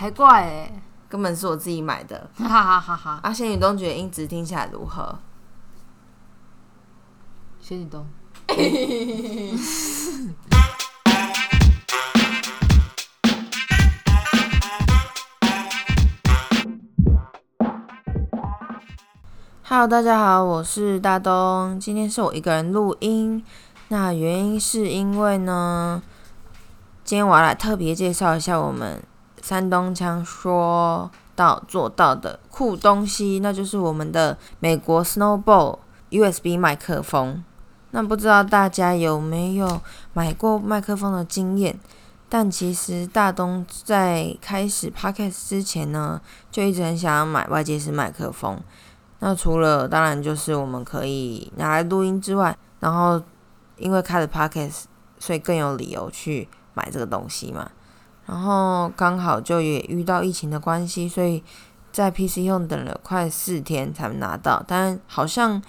还怪哎，根本是我自己买的。哈哈哈哈！阿仙女都觉得音质听起来如何？仙女东。Hello，大家好，我是大东。今天是我一个人录音，那原因是因为呢，今天我要来特别介绍一下我们山东腔说到做到的酷东西，那就是我们的美国 Snowball USB 麦克风。那不知道大家有没有买过麦克风的经验？但其实大东在开始 Podcast 之前呢，就一直很想要买外接式麦克风。那除了当然就是我们可以拿来录音之外，然后因为开了 podcast，所以更有理由去买这个东西嘛。然后刚好就也遇到疫情的关系，所以在 PC 用等了快四天才拿到，但好像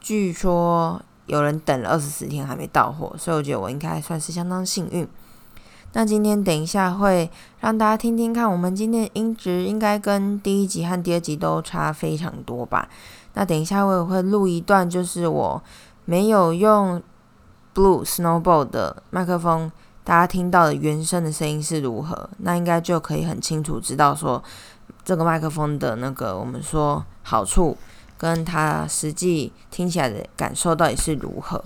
据说有人等了二十四天还没到货，所以我觉得我应该算是相当幸运。那今天等一下会让大家听听看，我们今天的音质应该跟第一集和第二集都差非常多吧？那等一下我也会录一段，就是我没有用 Blue Snowball 的麦克风，大家听到的原声的声音是如何？那应该就可以很清楚知道说这个麦克风的那个我们说好处，跟它实际听起来的感受到底是如何。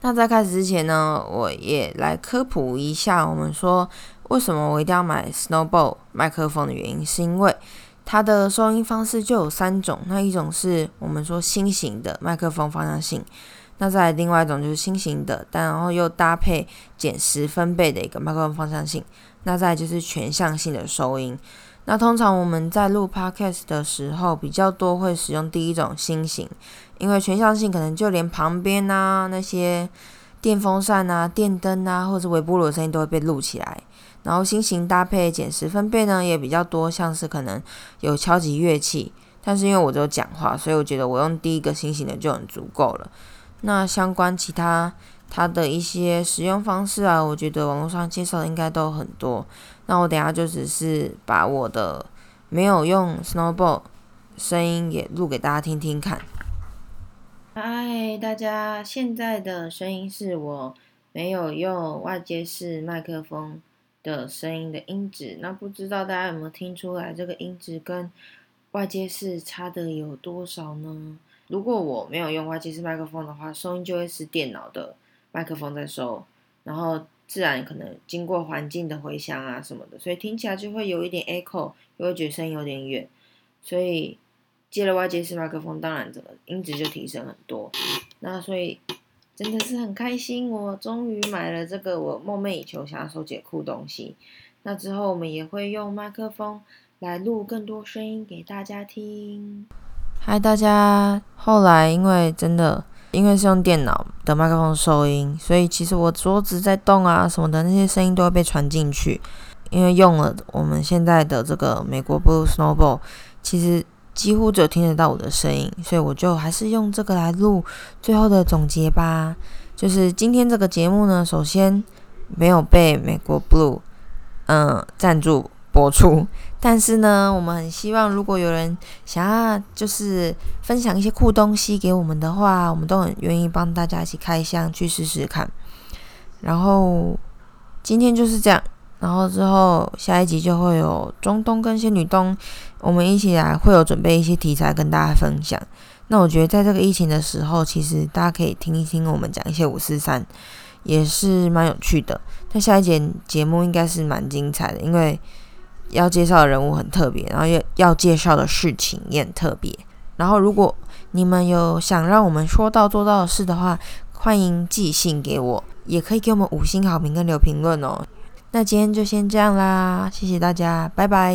那在开始之前呢，我也来科普一下，我们说为什么我一定要买 Snowball 麦克风的原因，是因为它的收音方式就有三种，那一种是我们说新型的麦克风方向性，那再另外一种就是新型的，但然后又搭配减十分贝的一个麦克风方向性，那再就是全向性的收音。那通常我们在录 podcast 的时候，比较多会使用第一种新型，因为全向性可能就连旁边啊那些电风扇啊、电灯啊，或者微波炉的声音都会被录起来。然后新型搭配减十分贝呢，也比较多，像是可能有敲击乐器。但是因为我只有讲话，所以我觉得我用第一个新型的就很足够了。那相关其他它的一些使用方式啊，我觉得网络上介绍的应该都很多。那我等下就只是把我的没有用 Snowball 声音也录给大家听听看。嗨，大家，现在的声音是我没有用外接式麦克风的声音的音质。那不知道大家有没有听出来，这个音质跟外接式差的有多少呢？如果我没有用外接式麦克风的话，收音就会是电脑的麦克风在收，然后。自然可能经过环境的回响啊什么的，所以听起来就会有一点 echo，又会觉得声音有点远。所以接了外接式麦克风，当然这个音质就提升很多。那所以真的是很开心，我终于买了这个我梦寐以求想要收集的酷东西。那之后我们也会用麦克风来录更多声音给大家听。嗨，大家！后来因为真的。因为是用电脑的麦克风收音，所以其实我桌子在动啊什么的那些声音都会被传进去。因为用了我们现在的这个美国 Blue Snowball，其实几乎只有听得到我的声音，所以我就还是用这个来录最后的总结吧。就是今天这个节目呢，首先没有被美国 Blue 嗯赞助播出。但是呢，我们很希望，如果有人想要就是分享一些酷东西给我们的话，我们都很愿意帮大家一起开箱去试试看。然后今天就是这样，然后之后下一集就会有中东跟仙女东，我们一起来会有准备一些题材跟大家分享。那我觉得在这个疫情的时候，其实大家可以听一听我们讲一些五四三，也是蛮有趣的。那下一节节目应该是蛮精彩的，因为。要介绍的人物很特别，然后要要介绍的事情也很特别。然后，如果你们有想让我们说到做到的事的话，欢迎寄信给我，也可以给我们五星好评跟留评论哦。那今天就先这样啦，谢谢大家，拜拜。